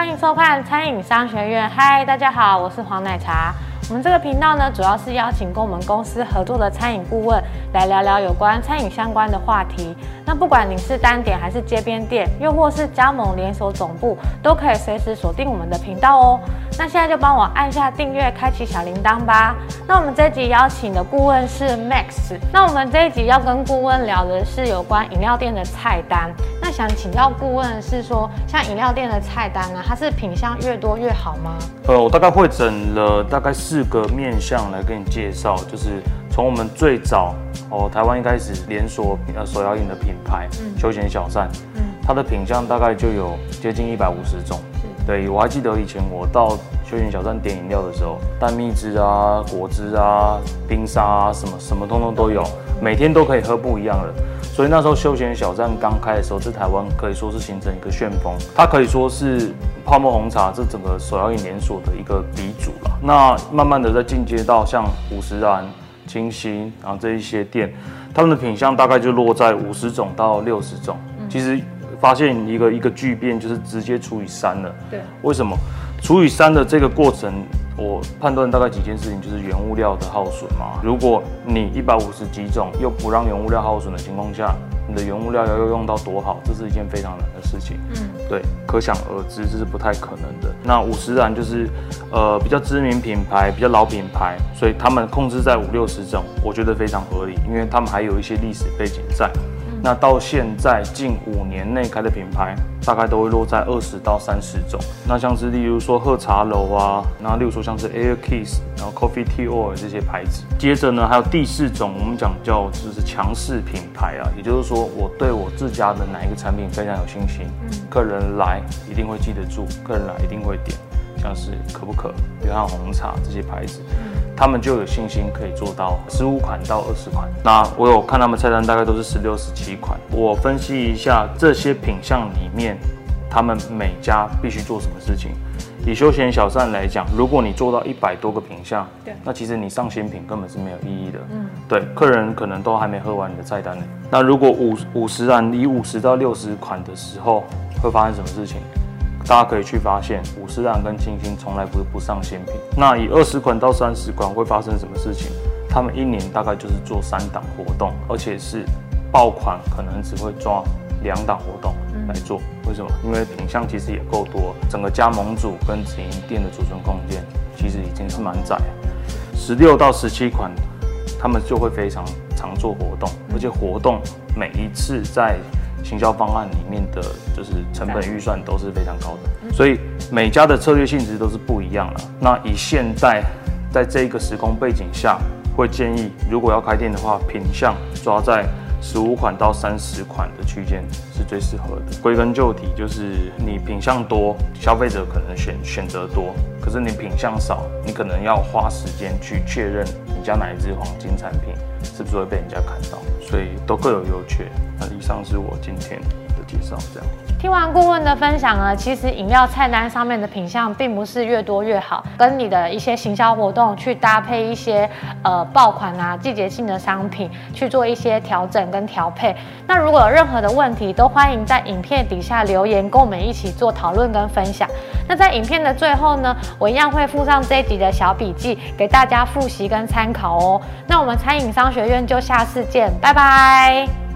欢迎收看餐饮商学院。嗨，大家好，我是黄奶茶。我们这个频道呢，主要是邀请跟我们公司合作的餐饮顾问来聊聊有关餐饮相关的话题。那不管你是单点还是街边店，又或是加盟连锁总部，都可以随时锁定我们的频道哦。那现在就帮我按下订阅，开启小铃铛吧。那我们这集邀请的顾问是 Max。那我们这一集要跟顾问聊的是有关饮料店的菜单。那想请教顾问是说，像饮料店的菜单呢，它是品相越多越好吗？呃，我大概会整了大概四个面向来跟你介绍，就是从我们最早哦，台湾一开始连锁呃手摇饮的品牌，嗯，休闲小站，嗯，它的品相大概就有接近一百五十种。对，我还记得以前我到休闲小站点饮料的时候，蛋蜜汁啊、果汁啊、冰沙啊，什么什么通通都有，每天都可以喝不一样的。所以那时候休闲小站刚开的时候，在台湾可以说是形成一个旋风，它可以说是泡沫红茶这整个手摇饮连锁的一个鼻祖了。那慢慢的在进阶到像五十岚、清新，然后这一些店，他们的品相大概就落在五十种到六十种。其实。发现一个一个巨变，就是直接除以三了。对，为什么除以三的这个过程，我判断大概几件事情，就是原物料的耗损嘛。如果你一百五十几种又不让原物料耗损的情况下，你的原物料要用用到多好，这是一件非常难的事情。嗯，对，可想而知这是不太可能的。那五十岚就是呃比较知名品牌，比较老品牌，所以他们控制在五六十种，我觉得非常合理，因为他们还有一些历史背景在。那到现在近五年内开的品牌，大概都会落在二十到三十种。那像是例如说喝茶楼啊，然后例如说像是 Air Kiss，然后 Coffee Tea Oil 这些牌子。接着呢，还有第四种，我们讲叫就是强势品牌啊，也就是说我对我自家的哪一个产品非常有信心，客人来一定会记得住，客人来一定会点，像是可不可、约翰红茶这些牌子。他们就有信心可以做到十五款到二十款。那我有看他们菜单，大概都是十六、十七款。我分析一下这些品项里面，他们每家必须做什么事情。以休闲小站来讲，如果你做到一百多个品项，对，那其实你上新品根本是没有意义的。嗯，对，客人可能都还没喝完你的菜单呢。那如果五五十啊，以五十到六十款的时候，会发生什么事情？大家可以去发现，五十岚跟清新从来不不上新品。那以二十款到三十款会发生什么事情？他们一年大概就是做三档活动，而且是爆款，可能只会抓两档活动来做。为什么？因为品相其实也够多，整个加盟组跟直营店的储存空间其实已经是蛮窄。十六到十七款，他们就会非常常做活动，而且活动每一次在。行销方案里面的就是成本预算都是非常高的，所以每家的策略性质都是不一样的。那以现在在这个时空背景下，会建议如果要开店的话，品相抓在十五款到三十款的区间是最适合的。归根究底，就是你品相多，消费者可能选选择多，可是你品相少，你可能要花时间去确认你家哪一支黄金产品是不是会被人家看到，所以都各有优缺。那以上是我今天介绍，这样。听完顾问的分享呢，其实饮料菜单上面的品相并不是越多越好，跟你的一些行销活动去搭配一些呃爆款啊、季节性的商品去做一些调整跟调配。那如果有任何的问题，都欢迎在影片底下留言，跟我们一起做讨论跟分享。那在影片的最后呢，我一样会附上这一集的小笔记给大家复习跟参考哦。那我们餐饮商学院就下次见，拜拜。